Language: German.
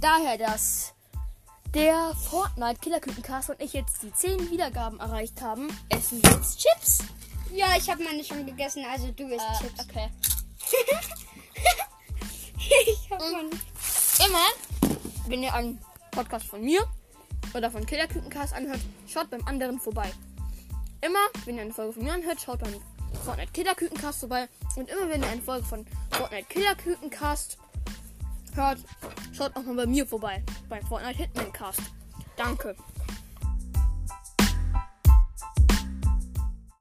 daher, dass der Fortnite Killerkükencast und ich jetzt die 10 Wiedergaben erreicht haben, essen wir jetzt Chips. Ja, ich habe meine schon gegessen, also du isst Äh, Chips. okay. ich hab meine. Immer, wenn ihr einen Podcast von mir oder von Killerkükencast anhört, schaut beim anderen vorbei. Immer, wenn ihr eine Folge von mir anhört, schaut beim Fortnite Killerkükencast vorbei. Und immer, wenn ihr eine Folge von Fortnite Killerkükencast hört, schaut auch mal bei mir vorbei. Bei Fortnite Hitmancast. Danke.